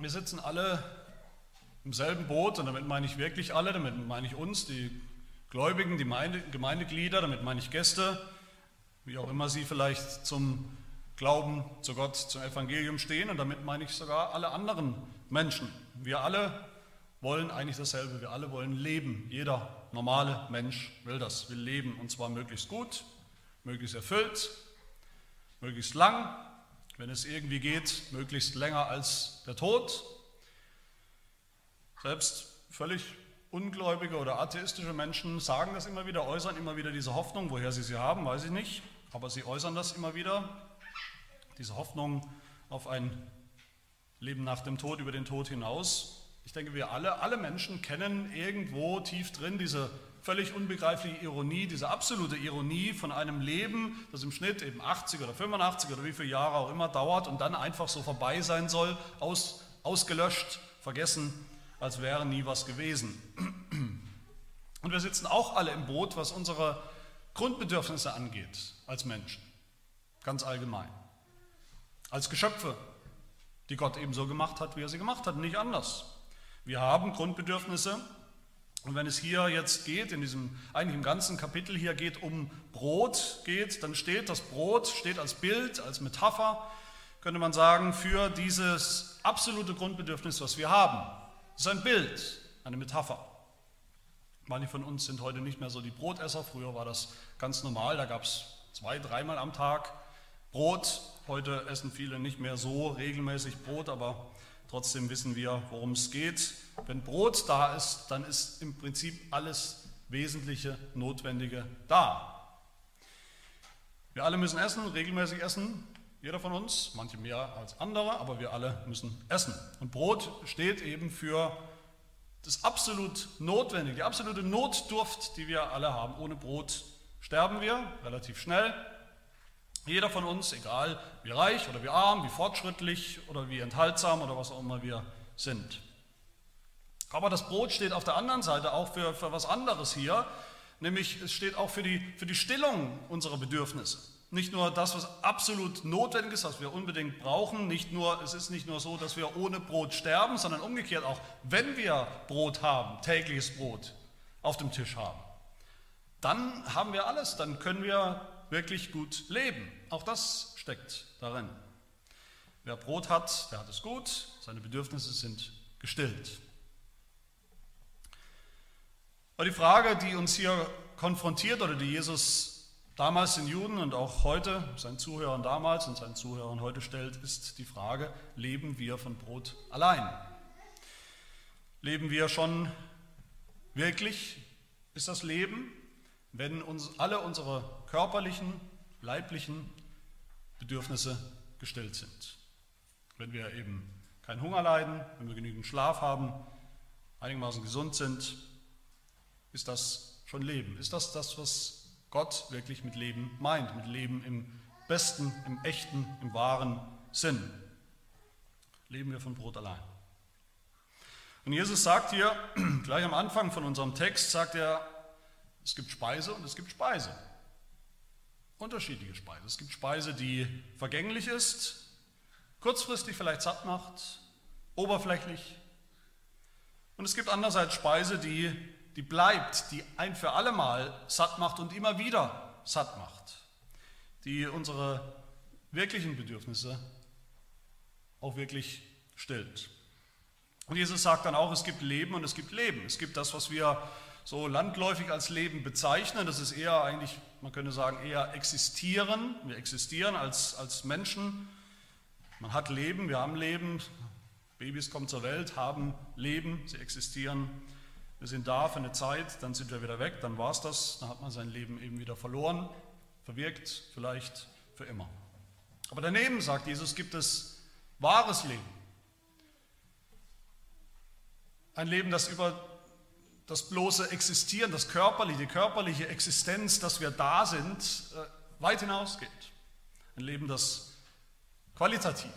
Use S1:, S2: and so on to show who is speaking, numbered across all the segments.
S1: Wir sitzen alle im selben Boot und damit meine ich wirklich alle, damit meine ich uns, die Gläubigen, die Gemeindeglieder, damit meine ich Gäste, wie auch immer sie vielleicht zum Glauben zu Gott, zum Evangelium stehen und damit meine ich sogar alle anderen Menschen. Wir alle wollen eigentlich dasselbe, wir alle wollen leben. Jeder normale Mensch will das, will leben und zwar möglichst gut, möglichst erfüllt, möglichst lang, wenn es irgendwie geht, möglichst länger als der Tod. Selbst völlig ungläubige oder atheistische Menschen sagen das immer wieder, äußern immer wieder diese Hoffnung, woher sie sie haben, weiß ich nicht, aber sie äußern das immer wieder, diese Hoffnung auf ein Leben nach dem Tod, über den Tod hinaus. Ich denke, wir alle, alle Menschen kennen irgendwo tief drin diese völlig unbegreifliche Ironie, diese absolute Ironie von einem Leben, das im Schnitt eben 80 oder 85 oder wie viele Jahre auch immer dauert und dann einfach so vorbei sein soll, aus, ausgelöscht, vergessen, als wäre nie was gewesen. Und wir sitzen auch alle im Boot, was unsere Grundbedürfnisse angeht als Menschen, ganz allgemein, als Geschöpfe, die Gott eben so gemacht hat, wie er sie gemacht hat, nicht anders. Wir haben Grundbedürfnisse und wenn es hier jetzt geht, in diesem, eigentlich im ganzen Kapitel hier geht um Brot geht, dann steht das Brot, steht als Bild, als Metapher, könnte man sagen, für dieses absolute Grundbedürfnis, was wir haben. Das ist ein Bild, eine Metapher. Manche von uns sind heute nicht mehr so die Brotesser, früher war das ganz normal, da gab es zwei, dreimal am Tag Brot. Heute essen viele nicht mehr so regelmäßig Brot, aber trotzdem wissen wir, worum es geht. Wenn Brot da ist, dann ist im Prinzip alles Wesentliche, Notwendige da. Wir alle müssen essen, regelmäßig essen, jeder von uns, manche mehr als andere, aber wir alle müssen essen. Und Brot steht eben für das absolut Notwendige, die absolute Notdurft, die wir alle haben. Ohne Brot sterben wir relativ schnell. Jeder von uns, egal wie reich oder wie arm, wie fortschrittlich oder wie enthaltsam oder was auch immer wir sind. Aber das Brot steht auf der anderen Seite auch für, für was anderes hier, nämlich es steht auch für die, für die Stillung unserer Bedürfnisse. Nicht nur das, was absolut notwendig ist, was wir unbedingt brauchen, nicht nur, es ist nicht nur so, dass wir ohne Brot sterben, sondern umgekehrt auch, wenn wir Brot haben, tägliches Brot auf dem Tisch haben, dann haben wir alles, dann können wir wirklich gut leben. Auch das steckt darin. Wer Brot hat, der hat es gut, seine Bedürfnisse sind gestillt. Aber die Frage, die uns hier konfrontiert oder die Jesus damals den Juden und auch heute seinen Zuhörern damals und seinen Zuhörern heute stellt, ist die Frage, leben wir von Brot allein? Leben wir schon wirklich? Ist das Leben, wenn uns alle unsere körperlichen, leiblichen Bedürfnisse gestillt sind? Wenn wir eben keinen Hunger leiden, wenn wir genügend Schlaf haben, einigermaßen gesund sind, ist das schon Leben? Ist das das, was Gott wirklich mit Leben meint? Mit Leben im besten, im echten, im wahren Sinn? Leben wir von Brot allein? Und Jesus sagt hier, gleich am Anfang von unserem Text, sagt er, es gibt Speise und es gibt Speise. Unterschiedliche Speise. Es gibt Speise, die vergänglich ist, kurzfristig vielleicht satt macht, oberflächlich. Und es gibt andererseits Speise, die die bleibt, die ein für alle Mal satt macht und immer wieder satt macht, die unsere wirklichen Bedürfnisse auch wirklich stillt. Und Jesus sagt dann auch, es gibt Leben und es gibt Leben. Es gibt das, was wir so landläufig als Leben bezeichnen. Das ist eher eigentlich, man könnte sagen, eher existieren. Wir existieren als, als Menschen. Man hat Leben, wir haben Leben. Babys kommen zur Welt, haben Leben, sie existieren. Wir sind da für eine Zeit, dann sind wir wieder weg, dann war es das, dann hat man sein Leben eben wieder verloren, verwirkt, vielleicht für immer. Aber daneben, sagt Jesus, gibt es wahres Leben. Ein Leben, das über das bloße Existieren, das körperliche, die körperliche Existenz, dass wir da sind, äh, weit hinausgeht. Ein Leben, das qualitativ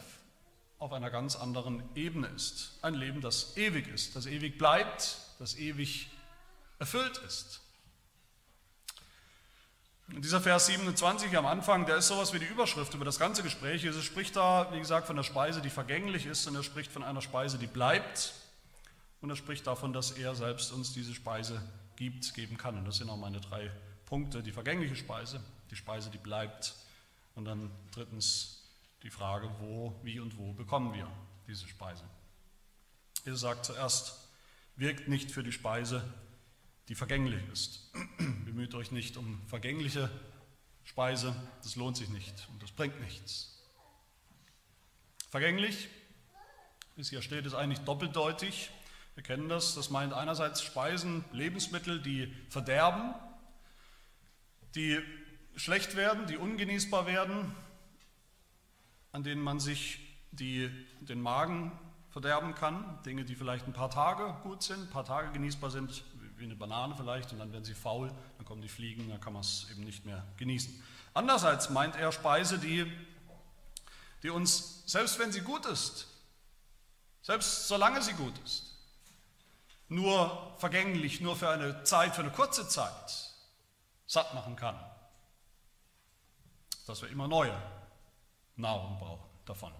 S1: auf einer ganz anderen Ebene ist. Ein Leben, das ewig ist, das ewig bleibt, das ewig erfüllt ist. Und dieser Vers 27 am Anfang, der ist sowas wie die Überschrift über das ganze Gespräch. Jesus spricht da, wie gesagt, von der Speise, die vergänglich ist, und er spricht von einer Speise, die bleibt. Und er spricht davon, dass er selbst uns diese Speise gibt, geben kann. Und das sind auch meine drei Punkte. Die vergängliche Speise, die Speise, die bleibt. Und dann drittens die Frage, wo, wie und wo bekommen wir diese Speise. Jesus sagt zuerst, wirkt nicht für die Speise, die vergänglich ist. Bemüht euch nicht um vergängliche Speise, das lohnt sich nicht und das bringt nichts. Vergänglich, wie es hier steht, ist eigentlich doppeldeutig. Wir kennen das. Das meint einerseits Speisen, Lebensmittel, die verderben, die schlecht werden, die ungenießbar werden, an denen man sich die, den Magen verderben kann. Dinge, die vielleicht ein paar Tage gut sind, ein paar Tage genießbar sind, wie eine Banane vielleicht, und dann werden sie faul, dann kommen die Fliegen, dann kann man es eben nicht mehr genießen. Andererseits meint er Speise, die, die uns, selbst wenn sie gut ist, selbst solange sie gut ist, nur vergänglich, nur für eine Zeit, für eine kurze Zeit satt machen kann. Dass wir immer neue Nahrung brauchen davon.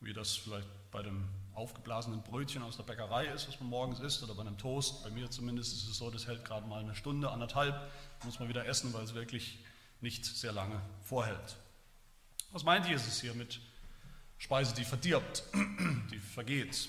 S1: Wie das vielleicht bei dem aufgeblasenen Brötchen aus der Bäckerei ist, was man morgens isst, oder bei einem Toast. Bei mir zumindest ist es so, das hält gerade mal eine Stunde, anderthalb, muss man wieder essen, weil es wirklich nicht sehr lange vorhält. Was meint Jesus hier mit Speise, die verdirbt, die vergeht?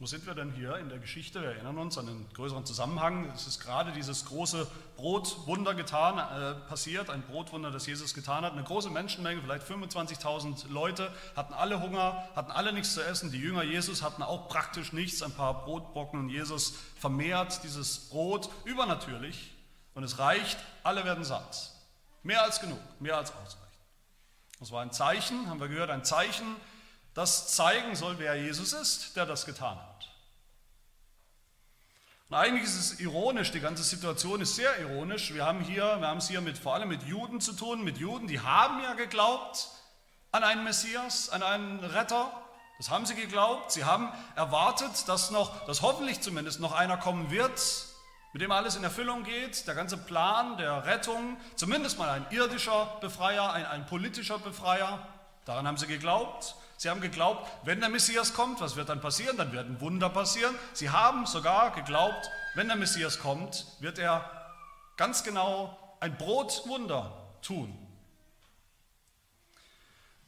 S1: Wo sind wir denn hier in der Geschichte? Wir erinnern uns an den größeren Zusammenhang. Es ist gerade dieses große Brotwunder getan, äh, passiert, ein Brotwunder, das Jesus getan hat. Eine große Menschenmenge, vielleicht 25.000 Leute, hatten alle Hunger, hatten alle nichts zu essen. Die Jünger Jesus hatten auch praktisch nichts, ein paar Brotbrocken und Jesus vermehrt dieses Brot übernatürlich und es reicht, alle werden satt. Mehr als genug, mehr als ausreichend. Das war ein Zeichen, haben wir gehört, ein Zeichen das zeigen soll, wer Jesus ist, der das getan hat. Und eigentlich ist es ironisch, die ganze Situation ist sehr ironisch. Wir haben hier, wir haben es hier mit, vor allem mit Juden zu tun, mit Juden, die haben ja geglaubt an einen Messias, an einen Retter. Das haben sie geglaubt. Sie haben erwartet, dass noch, dass hoffentlich zumindest noch einer kommen wird, mit dem alles in Erfüllung geht, der ganze Plan der Rettung, zumindest mal ein irdischer Befreier, ein, ein politischer Befreier. Daran haben sie geglaubt. Sie haben geglaubt, wenn der Messias kommt, was wird dann passieren? Dann werden Wunder passieren. Sie haben sogar geglaubt, wenn der Messias kommt, wird er ganz genau ein Brotwunder tun.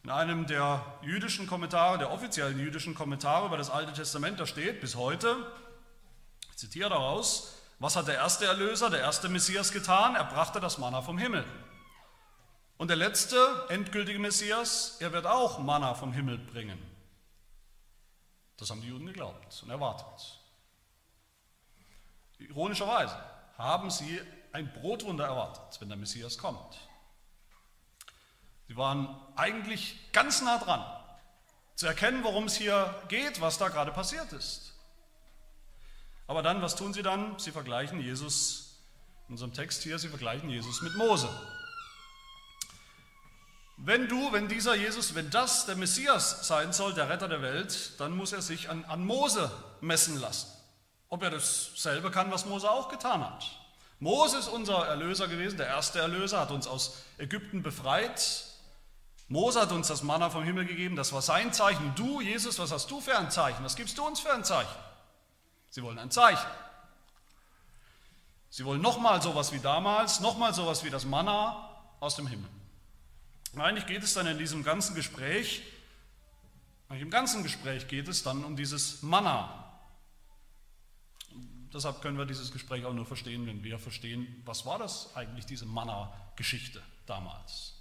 S1: In einem der jüdischen Kommentare, der offiziellen jüdischen Kommentare über das Alte Testament, da steht bis heute, ich zitiere daraus, was hat der erste Erlöser, der erste Messias getan? Er brachte das Manna vom Himmel. Und der letzte, endgültige Messias, er wird auch Manna vom Himmel bringen. Das haben die Juden geglaubt und erwartet. Ironischerweise haben sie ein Brotwunder erwartet, wenn der Messias kommt. Sie waren eigentlich ganz nah dran, zu erkennen, worum es hier geht, was da gerade passiert ist. Aber dann, was tun sie dann? Sie vergleichen Jesus, in unserem Text hier, sie vergleichen Jesus mit Mose. Wenn du, wenn dieser Jesus, wenn das der Messias sein soll, der Retter der Welt, dann muss er sich an, an Mose messen lassen. Ob er dasselbe kann, was Mose auch getan hat. Mose ist unser Erlöser gewesen, der erste Erlöser, hat uns aus Ägypten befreit. Mose hat uns das Manna vom Himmel gegeben, das war sein Zeichen. Du, Jesus, was hast du für ein Zeichen? Was gibst du uns für ein Zeichen? Sie wollen ein Zeichen. Sie wollen nochmal sowas wie damals, nochmal sowas wie das Manna aus dem Himmel. Eigentlich geht es dann in diesem ganzen Gespräch, im ganzen Gespräch geht es dann um dieses Manna. Deshalb können wir dieses Gespräch auch nur verstehen, wenn wir verstehen, was war das eigentlich, diese Manna-Geschichte damals.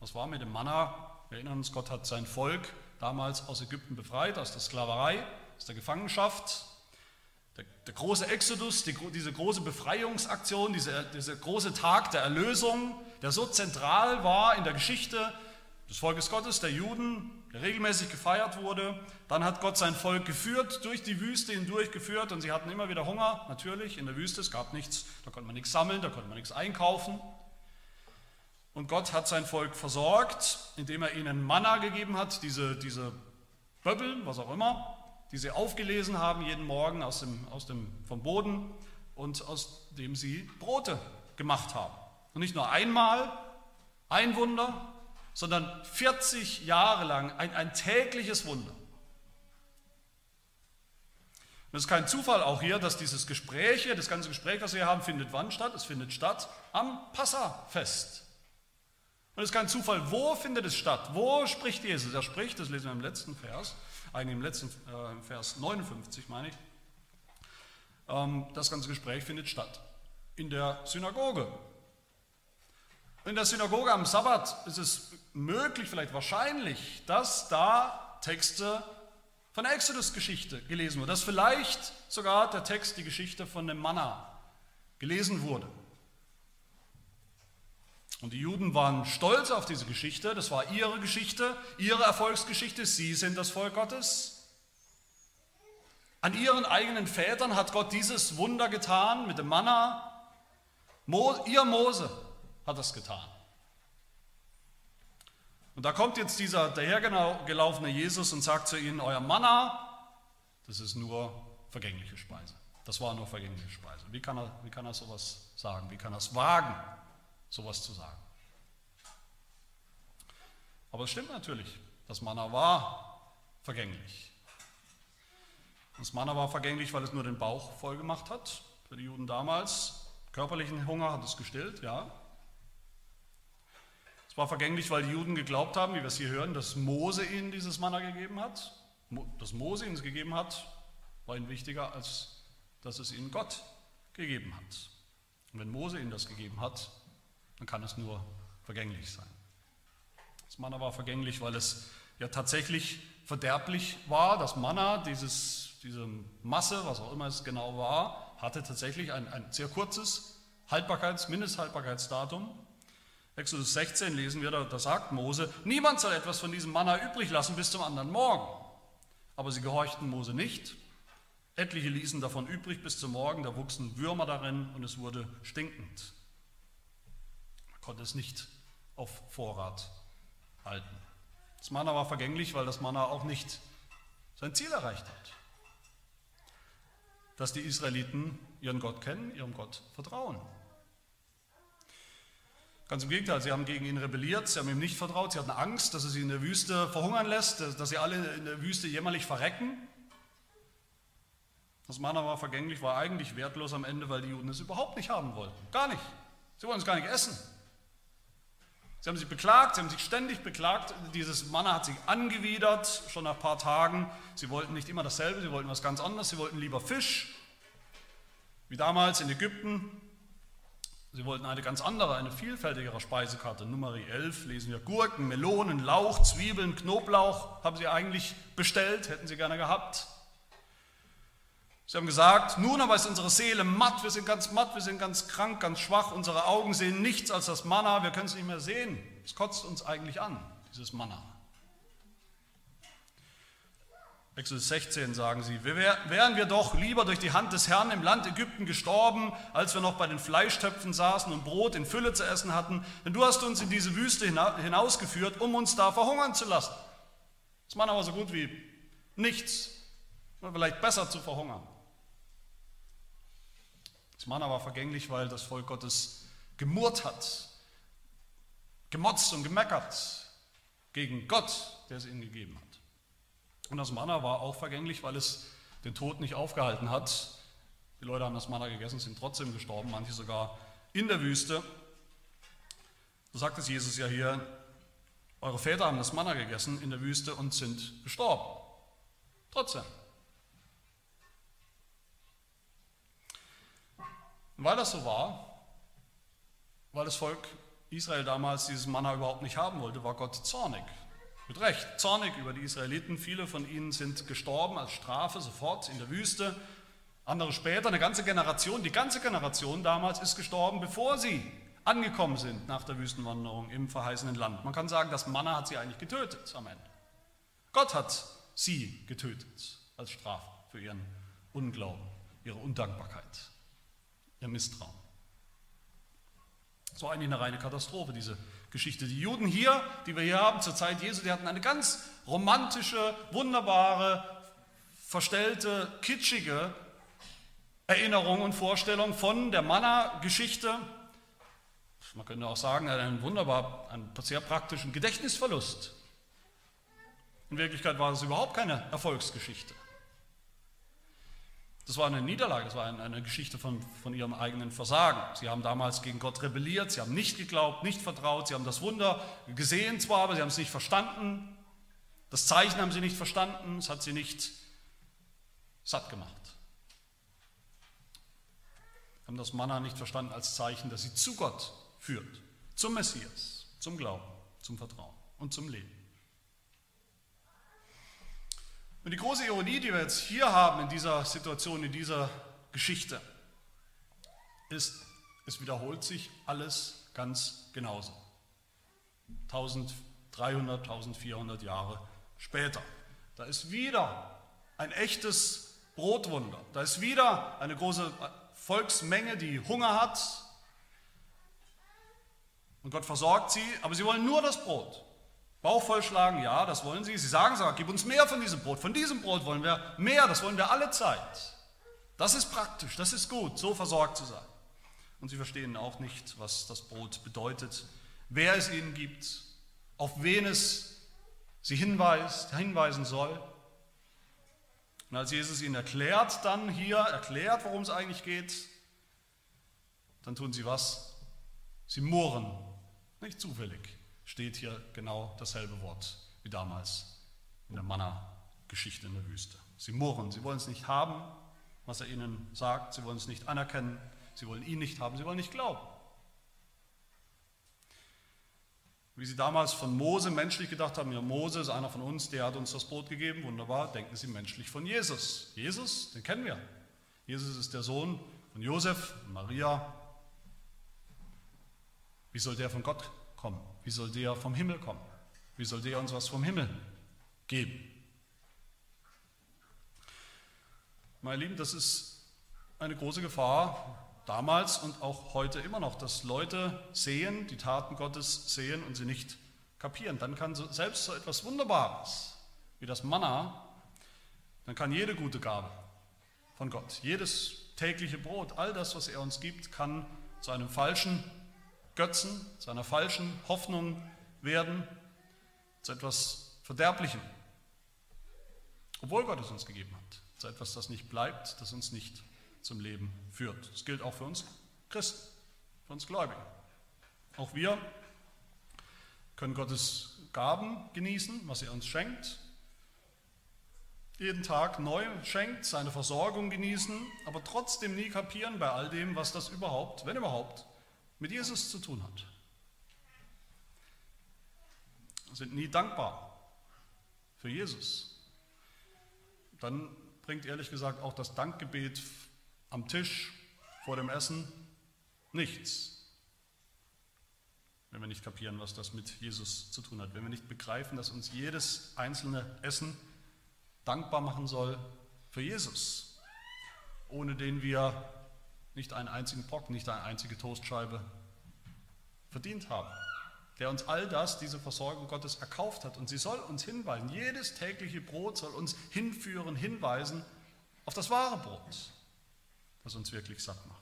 S1: Was war mit dem Manna? Wir erinnern uns, Gott hat sein Volk damals aus Ägypten befreit, aus der Sklaverei, aus der Gefangenschaft. Der, der große Exodus, die, diese große Befreiungsaktion, dieser diese große Tag der Erlösung, der so zentral war in der Geschichte des Volkes Gottes, der Juden, der regelmäßig gefeiert wurde. Dann hat Gott sein Volk geführt, durch die Wüste hindurch geführt und sie hatten immer wieder Hunger, natürlich, in der Wüste, es gab nichts, da konnte man nichts sammeln, da konnte man nichts einkaufen. Und Gott hat sein Volk versorgt, indem er ihnen Manna gegeben hat, diese, diese Böbbel, was auch immer, die sie aufgelesen haben jeden Morgen aus dem, aus dem, vom Boden und aus dem sie Brote gemacht haben. Und nicht nur einmal ein Wunder, sondern 40 Jahre lang ein, ein tägliches Wunder. Und es ist kein Zufall auch hier, dass dieses Gespräch hier, das ganze Gespräch, was wir hier haben, findet wann statt? Es findet statt am Passafest. Und es ist kein Zufall, wo findet es statt? Wo spricht Jesus? Er spricht, das lesen wir im letzten Vers, eigentlich im letzten äh, Vers 59, meine ich. Ähm, das ganze Gespräch findet statt in der Synagoge. In der Synagoge am Sabbat ist es möglich, vielleicht wahrscheinlich, dass da Texte von der Exodus-Geschichte gelesen wurden, dass vielleicht sogar der Text, die Geschichte von dem Manna gelesen wurde. Und die Juden waren stolz auf diese Geschichte, das war ihre Geschichte, ihre Erfolgsgeschichte, sie sind das Volk Gottes. An ihren eigenen Vätern hat Gott dieses Wunder getan mit dem Manna. Mo, ihr Mose hat das getan. Und da kommt jetzt dieser dahergelaufene Jesus und sagt zu ihnen, euer Manna, das ist nur vergängliche Speise. Das war nur vergängliche Speise. Wie kann er, wie kann er sowas sagen? Wie kann er es wagen, sowas zu sagen? Aber es stimmt natürlich, das Manna war vergänglich. Das Manna war vergänglich, weil es nur den Bauch voll gemacht hat, für die Juden damals. Körperlichen Hunger hat es gestillt, ja. War vergänglich, weil die Juden geglaubt haben, wie wir es hier hören, dass Mose ihnen dieses Manna gegeben hat. Dass Mose ihnen es gegeben hat, war ihnen wichtiger, als dass es ihnen Gott gegeben hat. Und wenn Mose ihnen das gegeben hat, dann kann es nur vergänglich sein. Das Manna war vergänglich, weil es ja tatsächlich verderblich war. Das Manna, dieses diese Masse, was auch immer es genau war, hatte tatsächlich ein, ein sehr kurzes Haltbarkeits-, Mindesthaltbarkeitsdatum. Exodus 16 lesen wir, da, da sagt Mose, niemand soll etwas von diesem Manna übrig lassen bis zum anderen Morgen. Aber sie gehorchten Mose nicht. Etliche ließen davon übrig bis zum Morgen, da wuchsen Würmer darin und es wurde stinkend. Man konnte es nicht auf Vorrat halten. Das Manna war vergänglich, weil das Manna auch nicht sein Ziel erreicht hat dass die Israeliten ihren Gott kennen, ihrem Gott vertrauen. Ganz im Gegenteil, sie haben gegen ihn rebelliert, sie haben ihm nicht vertraut, sie hatten Angst, dass er sie in der Wüste verhungern lässt, dass sie alle in der Wüste jämmerlich verrecken. Das Manna war vergänglich, war eigentlich wertlos am Ende, weil die Juden es überhaupt nicht haben wollten. Gar nicht. Sie wollen es gar nicht essen. Sie haben sich beklagt, sie haben sich ständig beklagt. Dieses Manna hat sich angewidert, schon nach ein paar Tagen. Sie wollten nicht immer dasselbe, sie wollten was ganz anderes. Sie wollten lieber Fisch, wie damals in Ägypten. Sie wollten eine ganz andere, eine vielfältigere Speisekarte. Nummer 11 lesen wir Gurken, Melonen, Lauch, Zwiebeln, Knoblauch haben sie eigentlich bestellt, hätten sie gerne gehabt. Sie haben gesagt, nun aber ist unsere Seele matt, wir sind ganz matt, wir sind ganz krank, ganz schwach, unsere Augen sehen nichts als das Manna, wir können es nicht mehr sehen. Es kotzt uns eigentlich an, dieses Manna. Exodus 16 sagen sie, wären wir doch lieber durch die Hand des Herrn im Land Ägypten gestorben, als wir noch bei den Fleischtöpfen saßen und Brot in Fülle zu essen hatten, denn du hast uns in diese Wüste hinausgeführt, um uns da verhungern zu lassen. Das Manna war so gut wie nichts, vielleicht besser zu verhungern. Das Manna war vergänglich, weil das Volk Gottes gemurrt hat, gemotzt und gemeckert gegen Gott, der es ihnen gegeben hat. Und das Manna war auch vergänglich, weil es den Tod nicht aufgehalten hat. Die Leute haben das Manna gegessen, sind trotzdem gestorben, manche sogar in der Wüste. So sagt es Jesus ja hier, eure Väter haben das Manna gegessen in der Wüste und sind gestorben. Trotzdem. Und weil das so war, weil das Volk Israel damals dieses Manna überhaupt nicht haben wollte, war Gott zornig. Mit Recht, zornig über die Israeliten. Viele von ihnen sind gestorben als Strafe sofort in der Wüste. Andere später, eine ganze Generation, die ganze Generation damals ist gestorben, bevor sie angekommen sind nach der Wüstenwanderung im verheißenen Land. Man kann sagen, das Manna hat sie eigentlich getötet am Ende. Gott hat sie getötet als Strafe für ihren Unglauben, ihre Undankbarkeit ihr Misstrauen. War eigentlich eine reine Katastrophe, diese Geschichte. Die Juden hier, die wir hier haben zur Zeit Jesu, die hatten eine ganz romantische, wunderbare, verstellte, kitschige Erinnerung und Vorstellung von der Manna-Geschichte. man könnte auch sagen, einen wunderbar, einen sehr praktischen Gedächtnisverlust. In Wirklichkeit war es überhaupt keine Erfolgsgeschichte. Das war eine Niederlage, das war eine Geschichte von, von ihrem eigenen Versagen. Sie haben damals gegen Gott rebelliert, sie haben nicht geglaubt, nicht vertraut, sie haben das Wunder gesehen zwar, aber sie haben es nicht verstanden. Das Zeichen haben sie nicht verstanden, es hat sie nicht satt gemacht. Sie haben das Manna nicht verstanden als Zeichen, dass sie zu Gott führt, zum Messias, zum Glauben, zum Vertrauen und zum Leben. Und die große Ironie, die wir jetzt hier haben in dieser Situation, in dieser Geschichte, ist, es wiederholt sich alles ganz genauso. 1300, 1400 Jahre später. Da ist wieder ein echtes Brotwunder. Da ist wieder eine große Volksmenge, die Hunger hat. Und Gott versorgt sie, aber sie wollen nur das Brot. Bauch vollschlagen, ja, das wollen sie. Sie sagen sogar, gib uns mehr von diesem Brot. Von diesem Brot wollen wir mehr, das wollen wir alle Zeit. Das ist praktisch, das ist gut, so versorgt zu sein. Und sie verstehen auch nicht, was das Brot bedeutet, wer es ihnen gibt, auf wen es sie hinweist, hinweisen soll. Und als Jesus ihnen erklärt, dann hier erklärt, worum es eigentlich geht, dann tun sie was? Sie murren, nicht zufällig steht hier genau dasselbe Wort wie damals in der Manna-Geschichte in der Wüste. Sie murren, sie wollen es nicht haben, was er ihnen sagt, sie wollen es nicht anerkennen, sie wollen ihn nicht haben, sie wollen nicht glauben. Wie sie damals von Mose menschlich gedacht haben, ja, Mose ist einer von uns, der hat uns das Brot gegeben, wunderbar, denken sie menschlich von Jesus. Jesus, den kennen wir. Jesus ist der Sohn von Josef und Maria. Wie soll der von Gott kommen? Wie soll der vom Himmel kommen? Wie soll der uns was vom Himmel geben? Meine Lieben, das ist eine große Gefahr damals und auch heute immer noch, dass Leute sehen, die Taten Gottes sehen und sie nicht kapieren. Dann kann selbst so etwas Wunderbares wie das Manna, dann kann jede gute Gabe von Gott, jedes tägliche Brot, all das, was er uns gibt, kann zu einem falschen Götzen, zu einer falschen Hoffnung werden, zu etwas Verderblichem. Obwohl Gott es uns gegeben hat, zu etwas, das nicht bleibt, das uns nicht zum Leben führt. Das gilt auch für uns Christen, für uns Gläubigen. Auch wir können Gottes Gaben genießen, was er uns schenkt, jeden Tag neu schenkt, seine Versorgung genießen, aber trotzdem nie kapieren bei all dem, was das überhaupt, wenn überhaupt, mit Jesus zu tun hat. Sind nie dankbar für Jesus. Dann bringt ehrlich gesagt auch das Dankgebet am Tisch vor dem Essen nichts. Wenn wir nicht kapieren, was das mit Jesus zu tun hat. Wenn wir nicht begreifen, dass uns jedes einzelne Essen dankbar machen soll für Jesus, ohne den wir nicht einen einzigen Brocken, nicht eine einzige Toastscheibe verdient haben, der uns all das, diese Versorgung Gottes erkauft hat. Und sie soll uns hinweisen, jedes tägliche Brot soll uns hinführen, hinweisen auf das wahre Brot, das uns wirklich satt macht.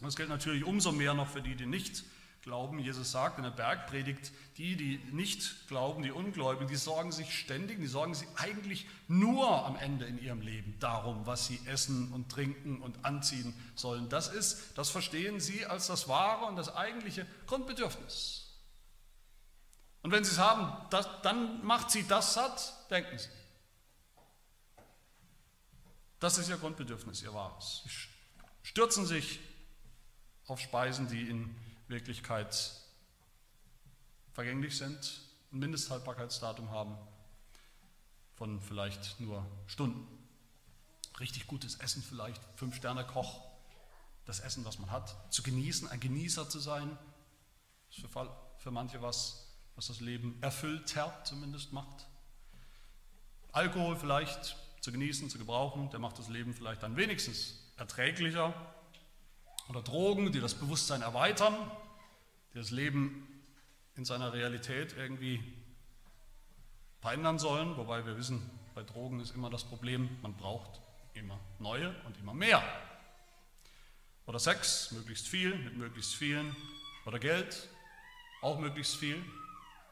S1: Und das gilt natürlich umso mehr noch für die, die nicht glauben. Jesus sagt in der Bergpredigt, die, die nicht glauben, die Ungläubigen, die sorgen sich ständig, die sorgen sich eigentlich nur am Ende in ihrem Leben darum, was sie essen und trinken und anziehen sollen. Das ist, das verstehen sie als das wahre und das eigentliche Grundbedürfnis. Und wenn sie es haben, das, dann macht sie das satt, denken sie. Das ist ihr Grundbedürfnis, ihr wahres. Sie stürzen sich auf Speisen, die in Wirklichkeit vergänglich sind, ein Mindesthaltbarkeitsdatum haben von vielleicht nur Stunden. Richtig gutes Essen vielleicht, Fünf-Sterne-Koch, das Essen, was man hat, zu genießen, ein Genießer zu sein, ist für, für manche was, was das Leben erfüllter zumindest macht. Alkohol vielleicht zu genießen, zu gebrauchen, der macht das Leben vielleicht dann wenigstens erträglicher oder Drogen, die das Bewusstsein erweitern, die das Leben in seiner Realität irgendwie verändern sollen, wobei wir wissen, bei Drogen ist immer das Problem, man braucht immer neue und immer mehr. Oder Sex, möglichst viel, mit möglichst vielen, Oder Geld, auch möglichst viel,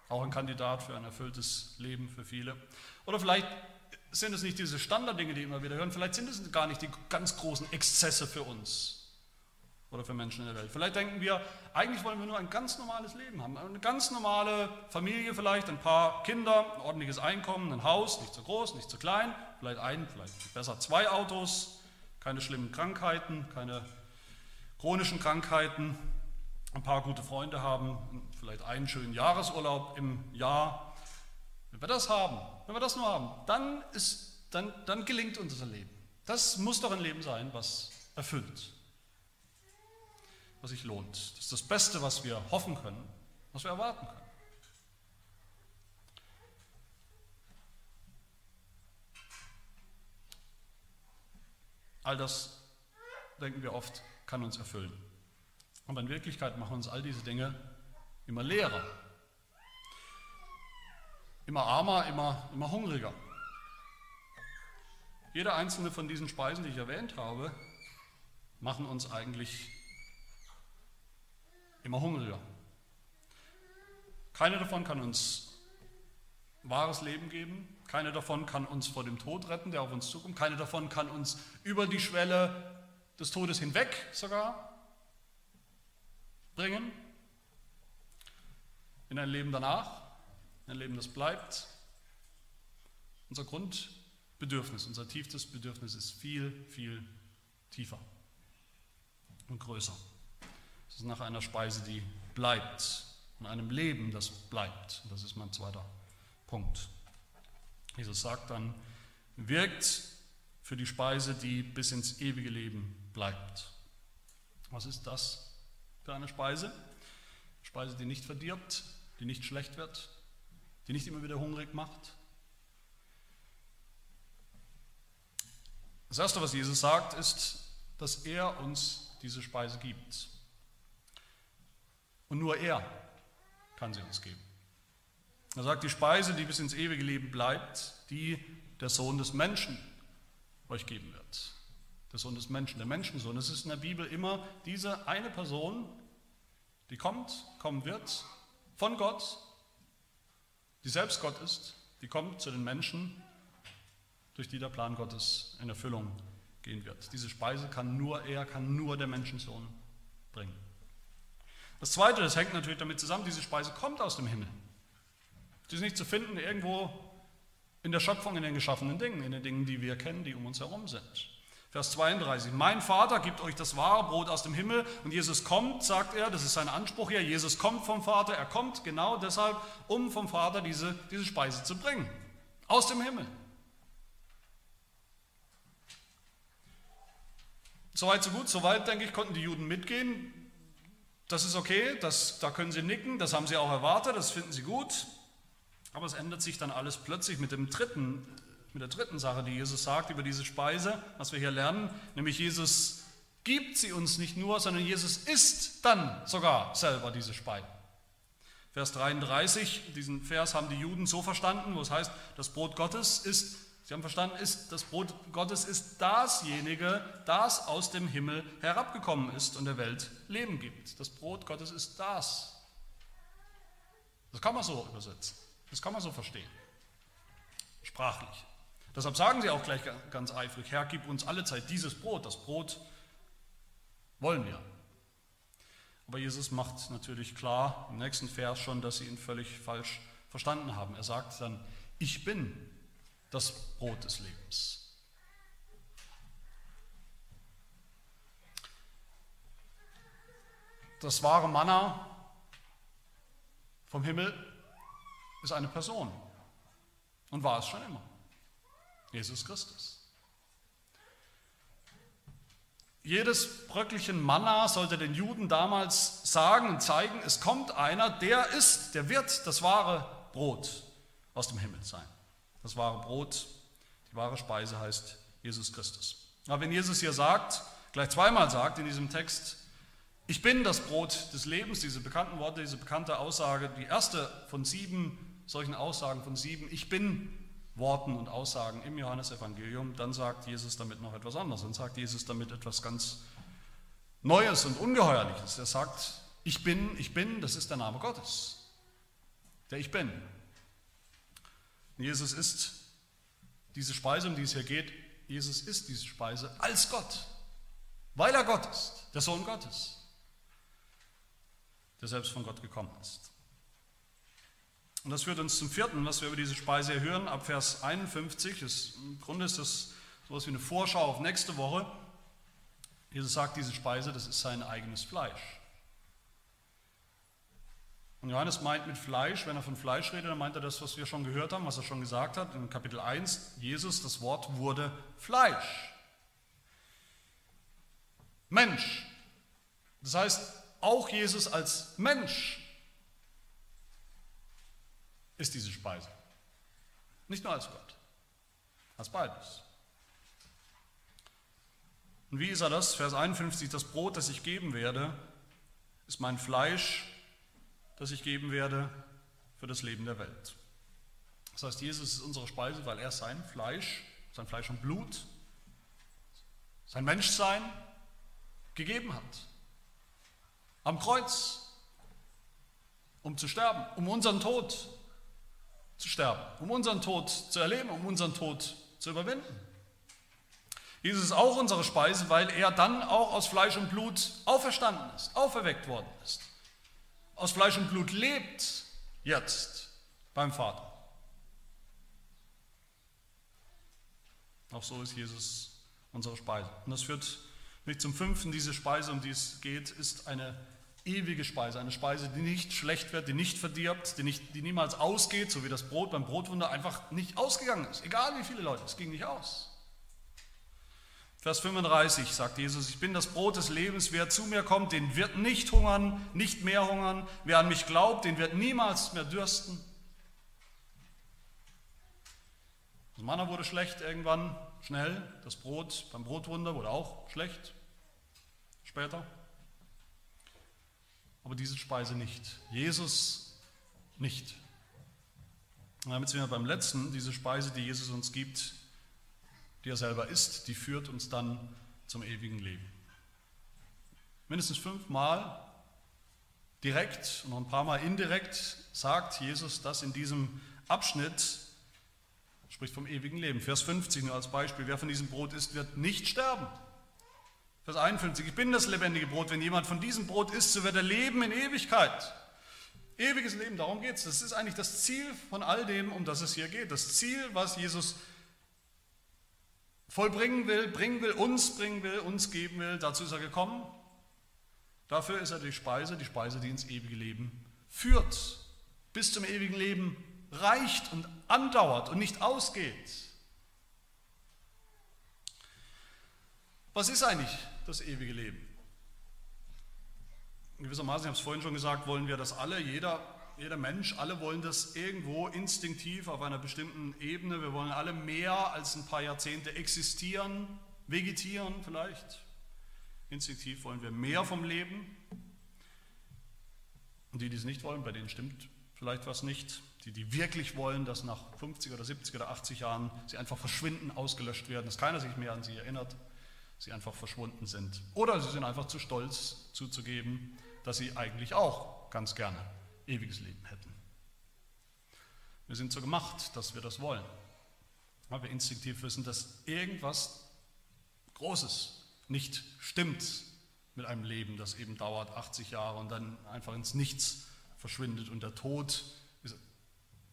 S1: auch ein Kandidat für ein erfülltes Leben für viele. Oder vielleicht sind es nicht diese Standarddinge, die immer wieder hören, vielleicht sind es gar nicht die ganz großen Exzesse für uns oder für Menschen in der Welt. Vielleicht denken wir, eigentlich wollen wir nur ein ganz normales Leben haben, eine ganz normale Familie vielleicht, ein paar Kinder, ein ordentliches Einkommen, ein Haus, nicht zu groß, nicht zu klein, vielleicht ein, vielleicht besser zwei Autos, keine schlimmen Krankheiten, keine chronischen Krankheiten, ein paar gute Freunde haben, vielleicht einen schönen Jahresurlaub im Jahr. Wenn wir das haben, wenn wir das nur haben, dann, ist, dann, dann gelingt unser Leben. Das muss doch ein Leben sein, was erfüllt, was sich lohnt. Das ist das Beste, was wir hoffen können, was wir erwarten können. All das, denken wir oft, kann uns erfüllen. Aber in Wirklichkeit machen uns all diese Dinge immer leerer, immer armer, immer, immer hungriger. Jede einzelne von diesen Speisen, die ich erwähnt habe, machen uns eigentlich immer hungriger. Keine davon kann uns wahres Leben geben, keine davon kann uns vor dem Tod retten, der auf uns zukommt, keine davon kann uns über die Schwelle des Todes hinweg sogar bringen, in ein Leben danach, ein Leben, das bleibt. Unser Grundbedürfnis, unser tiefstes Bedürfnis ist viel, viel tiefer und größer. Es ist nach einer Speise, die bleibt, in einem Leben, das bleibt. Das ist mein zweiter Punkt. Jesus sagt dann, wirkt für die Speise, die bis ins ewige Leben bleibt. Was ist das für eine Speise? Speise, die nicht verdirbt, die nicht schlecht wird, die nicht immer wieder hungrig macht. Das Erste, was Jesus sagt, ist, dass er uns diese Speise gibt. Und nur er kann sie uns geben. Er sagt, die Speise, die bis ins ewige Leben bleibt, die der Sohn des Menschen euch geben wird. Der Sohn des Menschen, der Menschensohn. Es ist in der Bibel immer diese eine Person, die kommt, kommen wird, von Gott, die selbst Gott ist, die kommt zu den Menschen, durch die der Plan Gottes in Erfüllung gehen wird. Diese Speise kann nur er, kann nur der Menschensohn bringen. Das Zweite, das hängt natürlich damit zusammen, diese Speise kommt aus dem Himmel. Sie ist nicht zu finden irgendwo in der Schöpfung, in den geschaffenen Dingen, in den Dingen, die wir kennen, die um uns herum sind. Vers 32. Mein Vater gibt euch das wahre Brot aus dem Himmel und Jesus kommt, sagt er, das ist sein Anspruch hier, Jesus kommt vom Vater, er kommt genau deshalb, um vom Vater diese, diese Speise zu bringen. Aus dem Himmel. Soweit, so gut, soweit, denke ich, konnten die Juden mitgehen. Das ist okay, das, da können sie nicken, das haben sie auch erwartet, das finden sie gut. Aber es ändert sich dann alles plötzlich mit dem dritten mit der dritten Sache, die Jesus sagt über diese Speise, was wir hier lernen, nämlich Jesus gibt sie uns nicht nur, sondern Jesus isst dann sogar selber diese Speise. Vers 33, diesen Vers haben die Juden so verstanden, wo es heißt, das Brot Gottes ist, sie haben verstanden, ist, das Brot Gottes ist dasjenige, das aus dem Himmel herabgekommen ist und der Welt Leben gibt. Das Brot Gottes ist das. Das kann man so übersetzen, das kann man so verstehen, sprachlich. Deshalb sagen sie auch gleich ganz eifrig, Herr, gib uns alle Zeit dieses Brot. Das Brot wollen wir. Aber Jesus macht natürlich klar im nächsten Vers schon, dass sie ihn völlig falsch verstanden haben. Er sagt dann, ich bin das Brot des Lebens. Das wahre Manna vom Himmel ist eine Person und war es schon immer. Jesus Christus. Jedes Bröckelchen Manna sollte den Juden damals sagen und zeigen, es kommt einer, der ist, der wird das wahre Brot aus dem Himmel sein. Das wahre Brot, die wahre Speise heißt Jesus Christus. Aber wenn Jesus hier sagt, gleich zweimal sagt in diesem Text, ich bin das Brot des Lebens, diese bekannten Worte, diese bekannte Aussage, die erste von sieben solchen Aussagen von sieben, ich bin Worten und Aussagen im Johannesevangelium, dann sagt Jesus damit noch etwas anderes. Dann sagt Jesus damit etwas ganz Neues und Ungeheuerliches. Er sagt, Ich bin, ich bin, das ist der Name Gottes. Der Ich bin. Jesus ist diese Speise, um die es hier geht, Jesus ist diese Speise als Gott, weil er Gott ist, der Sohn Gottes, der selbst von Gott gekommen ist. Und das führt uns zum vierten, was wir über diese Speise hören, ab Vers 51. Das, Im Grunde ist das so etwas wie eine Vorschau auf nächste Woche. Jesus sagt, diese Speise, das ist sein eigenes Fleisch. Und Johannes meint mit Fleisch, wenn er von Fleisch redet, dann meint er das, was wir schon gehört haben, was er schon gesagt hat in Kapitel 1. Jesus, das Wort wurde Fleisch. Mensch. Das heißt, auch Jesus als Mensch ist diese Speise. Nicht nur als Gott, als beides. Und wie ist er das? Vers 51, das Brot, das ich geben werde, ist mein Fleisch, das ich geben werde für das Leben der Welt. Das heißt, Jesus ist unsere Speise, weil er sein Fleisch, sein Fleisch und Blut, sein Menschsein gegeben hat. Am Kreuz, um zu sterben, um unseren Tod zu sterben, um unseren Tod zu erleben, um unseren Tod zu überwinden. Jesus ist auch unsere Speise, weil er dann auch aus Fleisch und Blut auferstanden ist, auferweckt worden ist. Aus Fleisch und Blut lebt jetzt beim Vater. Auch so ist Jesus unsere Speise. Und das führt mich zum fünften. Diese Speise, um die es geht, ist eine ewige Speise, eine Speise, die nicht schlecht wird, die nicht verdirbt, die, nicht, die niemals ausgeht, so wie das Brot beim Brotwunder einfach nicht ausgegangen ist. Egal wie viele Leute, es ging nicht aus. Vers 35 sagt Jesus, ich bin das Brot des Lebens, wer zu mir kommt, den wird nicht hungern, nicht mehr hungern, wer an mich glaubt, den wird niemals mehr dürsten. Das Manna wurde schlecht irgendwann, schnell, das Brot beim Brotwunder wurde auch schlecht, später aber diese Speise nicht. Jesus nicht. Und damit sind wir beim letzten, diese Speise, die Jesus uns gibt, die er selber ist, die führt uns dann zum ewigen Leben. Mindestens fünfmal direkt und noch ein paar Mal indirekt sagt Jesus das in diesem Abschnitt, spricht vom ewigen Leben. Vers 50 nur als Beispiel, wer von diesem Brot isst, wird nicht sterben. Vers 51, ich bin das lebendige Brot. Wenn jemand von diesem Brot isst, so wird er leben in Ewigkeit. Ewiges Leben, darum geht es. Das ist eigentlich das Ziel von all dem, um das es hier geht. Das Ziel, was Jesus vollbringen will, bringen will, uns bringen will, uns geben will. Dazu ist er gekommen. Dafür ist er die Speise, die Speise, die ins ewige Leben führt. Bis zum ewigen Leben reicht und andauert und nicht ausgeht. Was ist eigentlich das ewige Leben. In gewissermaßen, ich habe es vorhin schon gesagt, wollen wir das alle, jeder, jeder Mensch, alle wollen das irgendwo instinktiv auf einer bestimmten Ebene. Wir wollen alle mehr als ein paar Jahrzehnte existieren, vegetieren vielleicht. Instinktiv wollen wir mehr vom Leben. Und die, die es nicht wollen, bei denen stimmt vielleicht was nicht. Die, die wirklich wollen, dass nach 50 oder 70 oder 80 Jahren sie einfach verschwinden, ausgelöscht werden, dass keiner sich mehr an sie erinnert, sie einfach verschwunden sind. Oder sie sind einfach zu stolz zuzugeben, dass sie eigentlich auch ganz gerne ewiges Leben hätten. Wir sind so gemacht, dass wir das wollen. Weil wir instinktiv wissen, dass irgendwas Großes nicht stimmt mit einem Leben, das eben dauert 80 Jahre und dann einfach ins Nichts verschwindet. Und der Tod ist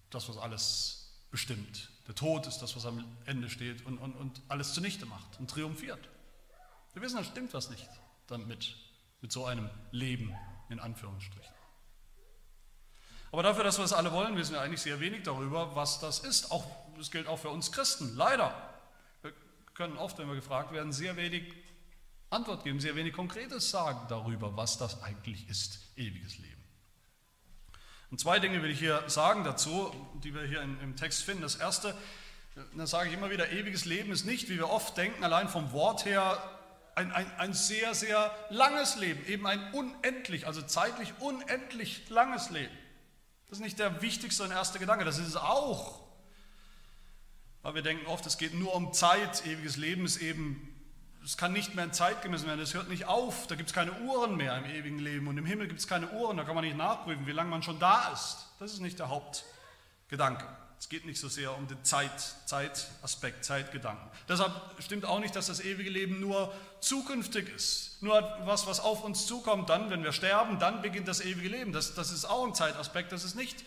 S1: das, was alles bestimmt. Der Tod ist das, was am Ende steht und, und, und alles zunichte macht und triumphiert. Wir wissen, da stimmt was nicht damit, mit so einem Leben in Anführungsstrichen. Aber dafür, dass wir es alle wollen, wissen wir eigentlich sehr wenig darüber, was das ist. Auch, das gilt auch für uns Christen, leider. Wir können oft, wenn wir gefragt werden, sehr wenig Antwort geben, sehr wenig Konkretes sagen darüber, was das eigentlich ist, ewiges Leben. Und zwei Dinge will ich hier sagen dazu, die wir hier im Text finden. Das erste, da sage ich immer wieder, ewiges Leben ist nicht, wie wir oft denken, allein vom Wort her ein, ein, ein sehr, sehr langes Leben, eben ein unendlich, also zeitlich unendlich langes Leben. Das ist nicht der wichtigste und erste Gedanke, das ist es auch. Weil wir denken oft, es geht nur um Zeit, ewiges Leben ist eben es kann nicht mehr zeitgemessen werden, es hört nicht auf, da gibt es keine Uhren mehr im ewigen Leben und im Himmel gibt es keine Uhren, da kann man nicht nachprüfen, wie lange man schon da ist. Das ist nicht der Hauptgedanke. Es geht nicht so sehr um den Zeit, Zeitaspekt, Zeitgedanken. Deshalb stimmt auch nicht, dass das ewige Leben nur zukünftig ist. Nur was, was auf uns zukommt, dann, wenn wir sterben, dann beginnt das ewige Leben. Das, das ist auch ein Zeitaspekt, das ist nicht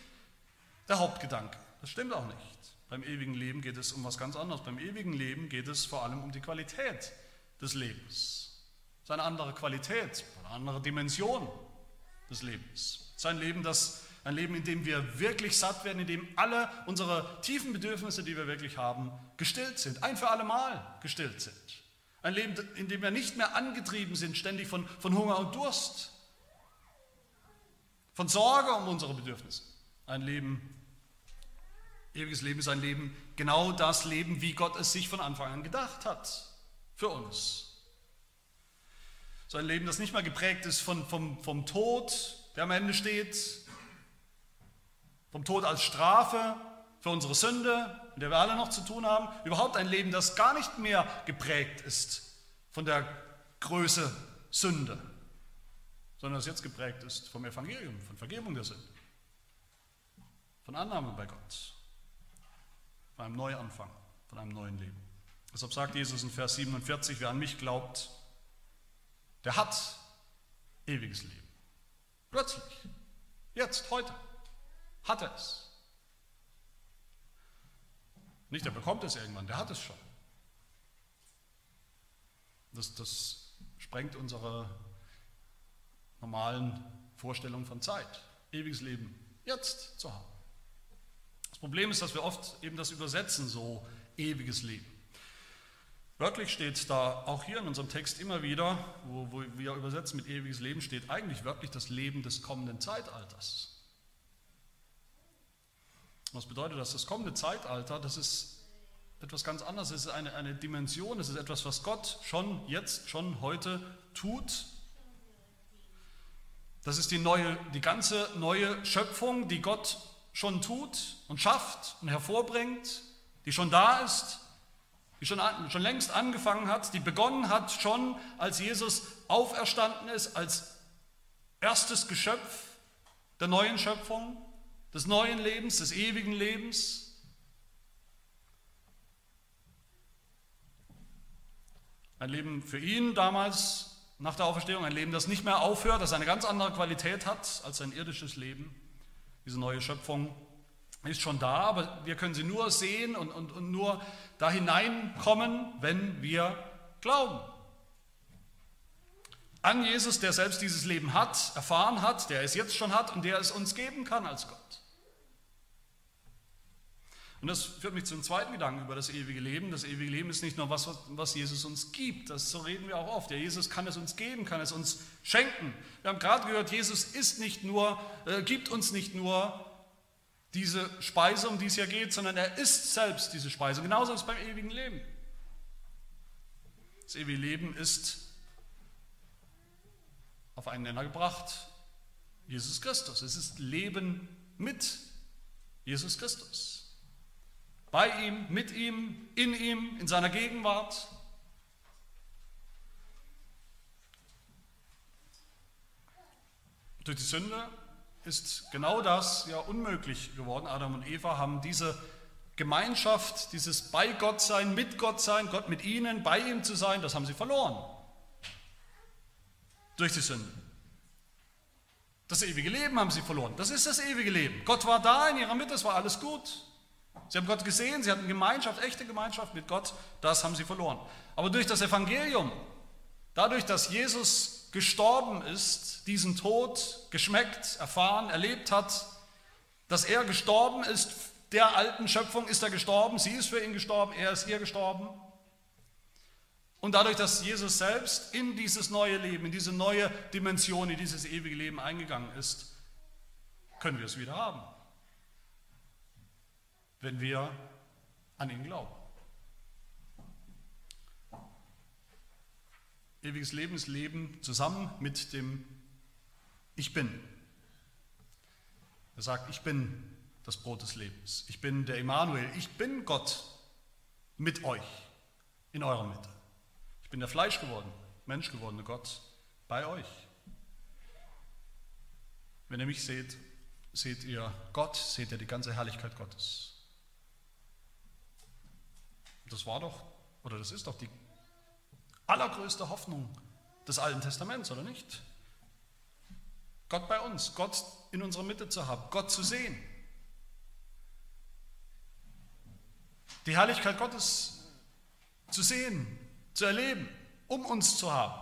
S1: der Hauptgedanke. Das stimmt auch nicht. Beim ewigen Leben geht es um was ganz anderes. Beim ewigen Leben geht es vor allem um die Qualität des Lebens. Es ist eine andere Qualität, eine andere Dimension des Lebens. Es ist ein Leben, das, ein Leben, in dem wir wirklich satt werden, in dem alle unsere tiefen Bedürfnisse, die wir wirklich haben, gestillt sind, ein für alle Mal gestillt sind. Ein Leben, in dem wir nicht mehr angetrieben sind, ständig von, von Hunger und Durst, von Sorge um unsere Bedürfnisse. Ein Leben, ewiges Leben ist ein Leben, genau das Leben, wie Gott es sich von Anfang an gedacht hat für uns. So ein Leben, das nicht mal geprägt ist von, vom, vom Tod, der am Ende steht, vom Tod als Strafe für unsere Sünde, mit der wir alle noch zu tun haben. Überhaupt ein Leben, das gar nicht mehr geprägt ist von der Größe Sünde, sondern das jetzt geprägt ist vom Evangelium, von Vergebung der Sünde, von Annahme bei Gott, von einem Neuanfang, von einem neuen Leben. Deshalb sagt Jesus in Vers 47, wer an mich glaubt, der hat ewiges Leben. Plötzlich, jetzt, heute, hat er es. Nicht, er bekommt es irgendwann, der hat es schon. Das, das sprengt unsere normalen Vorstellungen von Zeit. Ewiges Leben jetzt zu haben. Das Problem ist, dass wir oft eben das übersetzen, so ewiges Leben. Wörtlich steht da auch hier in unserem Text immer wieder, wo, wo wir übersetzen mit ewiges Leben, steht eigentlich wörtlich das Leben des kommenden Zeitalters. Was bedeutet das? Das kommende Zeitalter, das ist etwas ganz anderes. Es ist eine, eine Dimension, es ist etwas, was Gott schon jetzt, schon heute tut. Das ist die, neue, die ganze neue Schöpfung, die Gott schon tut und schafft und hervorbringt, die schon da ist, die schon, schon längst angefangen hat, die begonnen hat schon, als Jesus auferstanden ist, als erstes Geschöpf der neuen Schöpfung, des neuen Lebens, des ewigen Lebens. Ein Leben für ihn damals nach der Auferstehung, ein Leben, das nicht mehr aufhört, das eine ganz andere Qualität hat als sein irdisches Leben, diese neue Schöpfung ist schon da, aber wir können sie nur sehen und, und, und nur da hineinkommen, wenn wir glauben. An Jesus, der selbst dieses Leben hat, erfahren hat, der es jetzt schon hat und der es uns geben kann als Gott. Und das führt mich zum zweiten Gedanken über das ewige Leben. Das ewige Leben ist nicht nur was, was Jesus uns gibt, das so reden wir auch oft. Der Jesus kann es uns geben, kann es uns schenken. Wir haben gerade gehört, Jesus ist nicht nur, äh, gibt uns nicht nur diese Speise, um die es hier geht, sondern er ist selbst diese Speise. Genauso ist es beim ewigen Leben. Das ewige Leben ist auf einen Nenner gebracht, Jesus Christus. Es ist Leben mit Jesus Christus. Bei ihm, mit ihm, in ihm, in seiner Gegenwart. Durch die Sünde ist genau das ja unmöglich geworden. Adam und Eva haben diese Gemeinschaft, dieses bei Gott sein, mit Gott sein, Gott mit ihnen, bei ihm zu sein, das haben sie verloren. Durch die Sünde. Das ewige Leben haben sie verloren. Das ist das ewige Leben. Gott war da in ihrer Mitte, es war alles gut. Sie haben Gott gesehen, sie hatten Gemeinschaft, echte Gemeinschaft mit Gott, das haben sie verloren. Aber durch das Evangelium, dadurch, dass Jesus gestorben ist, diesen Tod geschmeckt, erfahren, erlebt hat, dass er gestorben ist, der alten Schöpfung ist er gestorben, sie ist für ihn gestorben, er ist ihr gestorben. Und dadurch, dass Jesus selbst in dieses neue Leben, in diese neue Dimension, in dieses ewige Leben eingegangen ist, können wir es wieder haben, wenn wir an ihn glauben. Ewiges Leben ist Leben zusammen mit dem Ich Bin. Er sagt, ich bin das Brot des Lebens. Ich bin der Immanuel. Ich bin Gott mit euch in eurer Mitte. Ich bin der Fleisch geworden, Mensch gewordene Gott bei euch. Wenn ihr mich seht, seht ihr Gott, seht ihr die ganze Herrlichkeit Gottes. Das war doch, oder das ist doch die allergrößte Hoffnung des Alten Testaments, oder nicht? Gott bei uns, Gott in unserer Mitte zu haben, Gott zu sehen. Die Herrlichkeit Gottes zu sehen, zu erleben, um uns zu haben.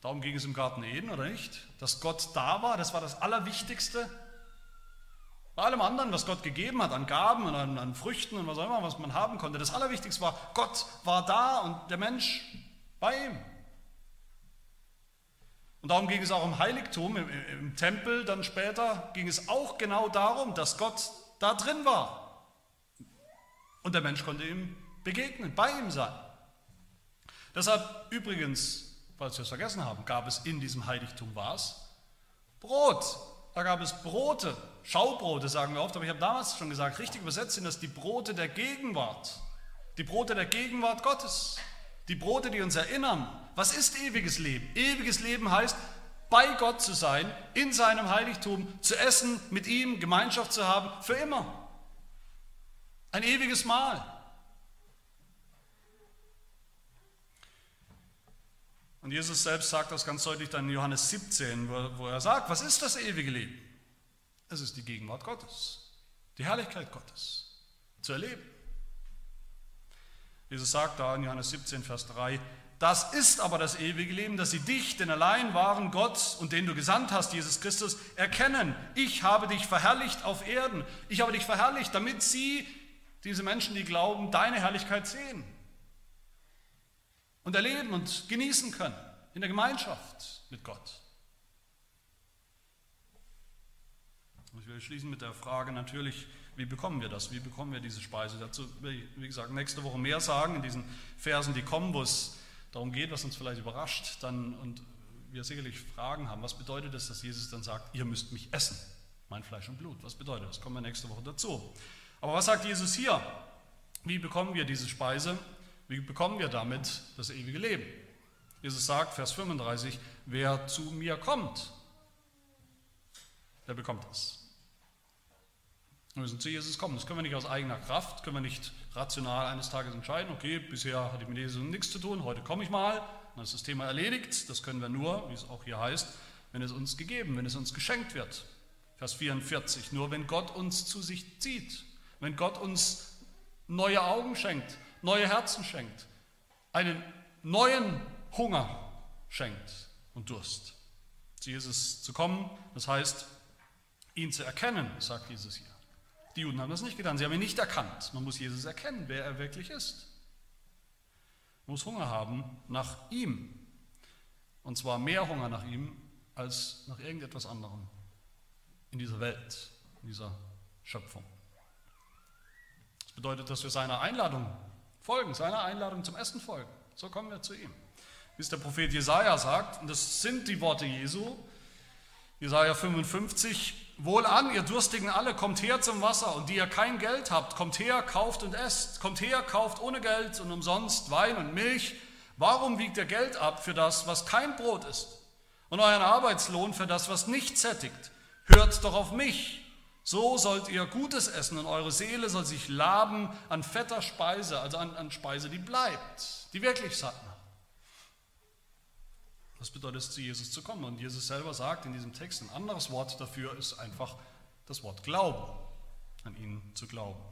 S1: Darum ging es im Garten Eden, oder nicht? Dass Gott da war, das war das Allerwichtigste. Bei allem anderen, was Gott gegeben hat, an Gaben und an, an Früchten und was auch immer, was man haben konnte, das Allerwichtigste war, Gott war da und der Mensch bei ihm. Und darum ging es auch im Heiligtum, im, im, Tempel, dann später ging es auch genau darum, dass Gott da drin war. Und der Mensch konnte ihm begegnen, bei ihm sein. Deshalb übrigens, falls wir es vergessen haben, gab es in diesem Heiligtum was? Brot. Da gab es Brote, Schaubrote sagen wir oft, aber ich habe damals schon gesagt, richtig übersetzt sind das die Brote der Gegenwart. Die Brote der Gegenwart Gottes. Die Brote, die uns erinnern, was ist ewiges Leben? Ewiges Leben heißt, bei Gott zu sein, in seinem Heiligtum, zu essen, mit ihm Gemeinschaft zu haben, für immer. Ein ewiges Mahl. Und Jesus selbst sagt das ganz deutlich dann in Johannes 17, wo er sagt, was ist das ewige Leben? Es ist die Gegenwart Gottes, die Herrlichkeit Gottes zu erleben. Jesus sagt da in Johannes 17, Vers 3, das ist aber das ewige Leben, dass sie dich, den allein wahren Gott und den du gesandt hast, Jesus Christus, erkennen. Ich habe dich verherrlicht auf Erden. Ich habe dich verherrlicht, damit sie, diese Menschen, die glauben, deine Herrlichkeit sehen und erleben und genießen können in der Gemeinschaft mit Gott. Ich will schließen mit der Frage natürlich, wie bekommen wir das? Wie bekommen wir diese Speise? Dazu will ich, wie gesagt, nächste Woche mehr sagen in diesen Versen, die kommen, wo es darum geht, was uns vielleicht überrascht, dann und wir sicherlich Fragen haben. Was bedeutet es, dass Jesus dann sagt, ihr müsst mich essen, mein Fleisch und Blut? Was bedeutet das? Kommen wir nächste Woche dazu. Aber was sagt Jesus hier? Wie bekommen wir diese Speise? Wie bekommen wir damit das ewige Leben? Jesus sagt, Vers 35, wer zu mir kommt, der bekommt das. Wir müssen zu Jesus kommen. Das können wir nicht aus eigener Kraft, können wir nicht rational eines Tages entscheiden, okay, bisher hatte ich mit Jesus nichts zu tun, heute komme ich mal, dann ist das Thema erledigt. Das können wir nur, wie es auch hier heißt, wenn es uns gegeben, wenn es uns geschenkt wird. Vers 44, nur wenn Gott uns zu sich zieht, wenn Gott uns neue Augen schenkt, neue Herzen schenkt, einen neuen Hunger schenkt und Durst. Zu Jesus zu kommen, das heißt, ihn zu erkennen, sagt Jesus hier. Die Juden haben das nicht getan. Sie haben ihn nicht erkannt. Man muss Jesus erkennen, wer er wirklich ist. Man muss Hunger haben nach ihm. Und zwar mehr Hunger nach ihm als nach irgendetwas anderem in dieser Welt, in dieser Schöpfung. Das bedeutet, dass wir seiner Einladung folgen, seiner Einladung zum Essen folgen. So kommen wir zu ihm. Wie es der Prophet Jesaja sagt, und das sind die Worte Jesu, Jesaja 55, Wohlan, ihr Durstigen alle, kommt her zum Wasser und die ihr kein Geld habt, kommt her, kauft und esst. Kommt her, kauft ohne Geld und umsonst Wein und Milch. Warum wiegt ihr Geld ab für das, was kein Brot ist? Und euren Arbeitslohn für das, was nicht sättigt? Hört doch auf mich. So sollt ihr Gutes essen und eure Seele soll sich laben an fetter Speise, also an, an Speise, die bleibt, die wirklich satt macht. Was bedeutet es, zu Jesus zu kommen? Und Jesus selber sagt in diesem Text, ein anderes Wort dafür ist einfach das Wort Glauben, an ihn zu glauben.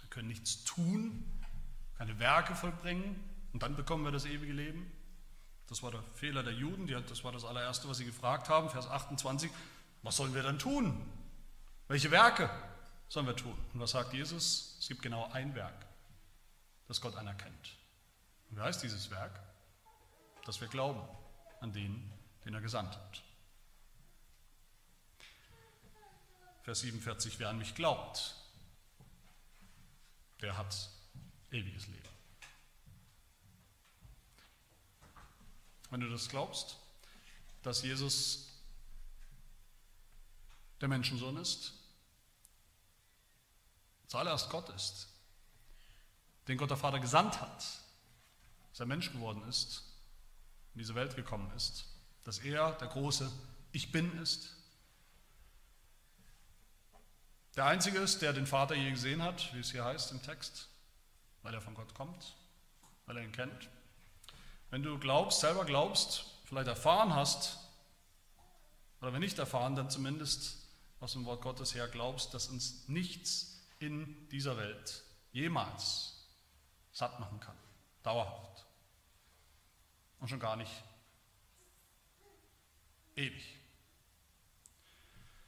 S1: Wir können nichts tun, keine Werke vollbringen und dann bekommen wir das ewige Leben. Das war der Fehler der Juden, das war das allererste, was sie gefragt haben, Vers 28. Was sollen wir dann tun? Welche Werke sollen wir tun? Und was sagt Jesus? Es gibt genau ein Werk, das Gott anerkennt. Und wie heißt dieses Werk? dass wir glauben an den, den er gesandt hat. Vers 47, wer an mich glaubt, der hat ewiges Leben. Wenn du das glaubst, dass Jesus der Menschensohn ist, zuallererst Gott ist, den Gott der Vater gesandt hat, dass er Mensch geworden ist, in diese Welt gekommen ist, dass er der große Ich bin ist, der Einzige ist, der den Vater je gesehen hat, wie es hier heißt im Text, weil er von Gott kommt, weil er ihn kennt. Wenn du glaubst, selber glaubst, vielleicht erfahren hast, oder wenn nicht erfahren, dann zumindest aus dem Wort Gottes her glaubst, dass uns nichts in dieser Welt jemals satt machen kann, dauerhaft und schon gar nicht ewig.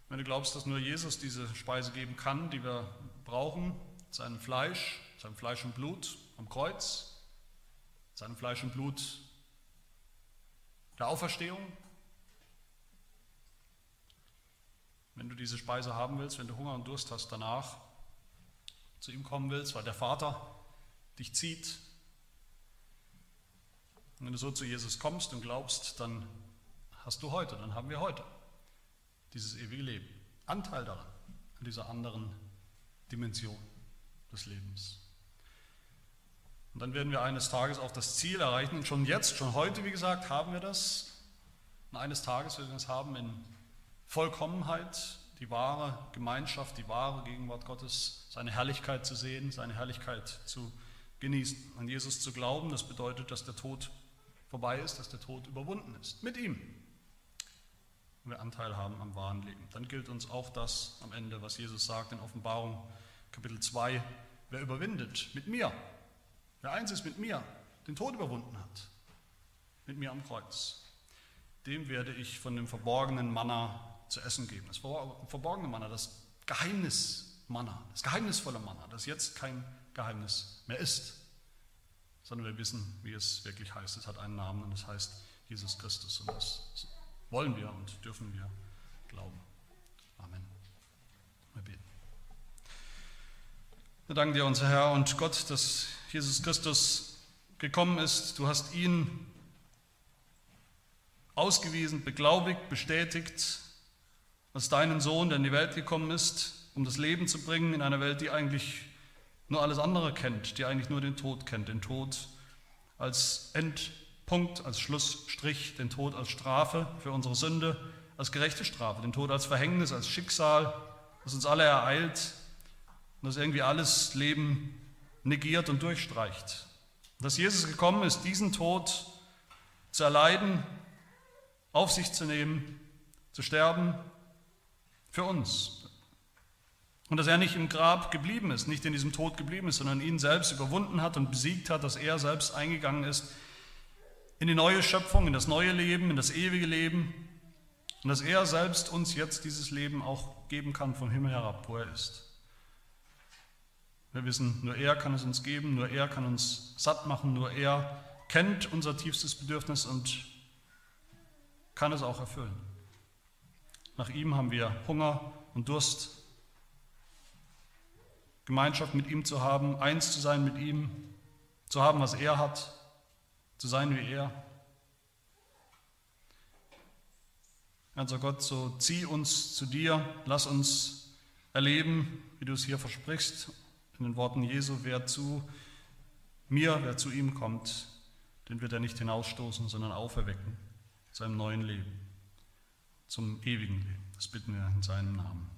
S1: Wenn du glaubst, dass nur Jesus diese Speise geben kann, die wir brauchen, sein Fleisch, sein Fleisch und Blut am Kreuz, sein Fleisch und Blut der Auferstehung, wenn du diese Speise haben willst, wenn du Hunger und Durst hast danach, zu ihm kommen willst, weil der Vater dich zieht. Und wenn du so zu Jesus kommst und glaubst, dann hast du heute, dann haben wir heute dieses ewige Leben. Anteil daran, an dieser anderen Dimension des Lebens. Und dann werden wir eines Tages auch das Ziel erreichen. Und schon jetzt, schon heute, wie gesagt, haben wir das. Und eines Tages werden wir es haben in Vollkommenheit, die wahre Gemeinschaft, die wahre Gegenwart Gottes, seine Herrlichkeit zu sehen, seine Herrlichkeit zu genießen. An Jesus zu glauben, das bedeutet, dass der Tod vorbei ist, dass der Tod überwunden ist. Mit ihm und wir Anteil haben am wahren Leben. Dann gilt uns auch das am Ende, was Jesus sagt in Offenbarung Kapitel 2, wer überwindet mit mir, wer eins ist mit mir, den Tod überwunden hat, mit mir am Kreuz, dem werde ich von dem verborgenen Manna zu essen geben. Das verborgene Manna, das Geheimnis-Manna, das geheimnisvolle Manna, das jetzt kein Geheimnis mehr ist, sondern wir wissen, wie es wirklich heißt. Es hat einen Namen und es heißt Jesus Christus und das wollen wir und dürfen wir glauben. Amen. Wir beten. Wir danken dir, unser Herr und Gott, dass Jesus Christus gekommen ist. Du hast ihn ausgewiesen, beglaubigt, bestätigt als deinen Sohn, der in die Welt gekommen ist, um das Leben zu bringen in einer Welt, die eigentlich nur alles andere kennt, die eigentlich nur den Tod kennt, den Tod als End Punkt, als Schlussstrich, den Tod als Strafe für unsere Sünde, als gerechte Strafe, den Tod als Verhängnis, als Schicksal, das uns alle ereilt und das irgendwie alles Leben negiert und durchstreicht. Dass Jesus gekommen ist, diesen Tod zu erleiden, auf sich zu nehmen, zu sterben für uns. Und dass er nicht im Grab geblieben ist, nicht in diesem Tod geblieben ist, sondern ihn selbst überwunden hat und besiegt hat, dass er selbst eingegangen ist in die neue Schöpfung, in das neue Leben, in das ewige Leben und dass er selbst uns jetzt dieses Leben auch geben kann vom Himmel herab, wo er ist. Wir wissen, nur er kann es uns geben, nur er kann uns satt machen, nur er kennt unser tiefstes Bedürfnis und kann es auch erfüllen. Nach ihm haben wir Hunger und Durst, Gemeinschaft mit ihm zu haben, eins zu sein mit ihm, zu haben, was er hat zu sein wie er. Also Gott, so zieh uns zu dir, lass uns erleben, wie du es hier versprichst, in den Worten Jesu, wer zu mir, wer zu ihm kommt, den wird er nicht hinausstoßen, sondern auferwecken zu einem neuen Leben, zum ewigen Leben. Das bitten wir in seinem Namen.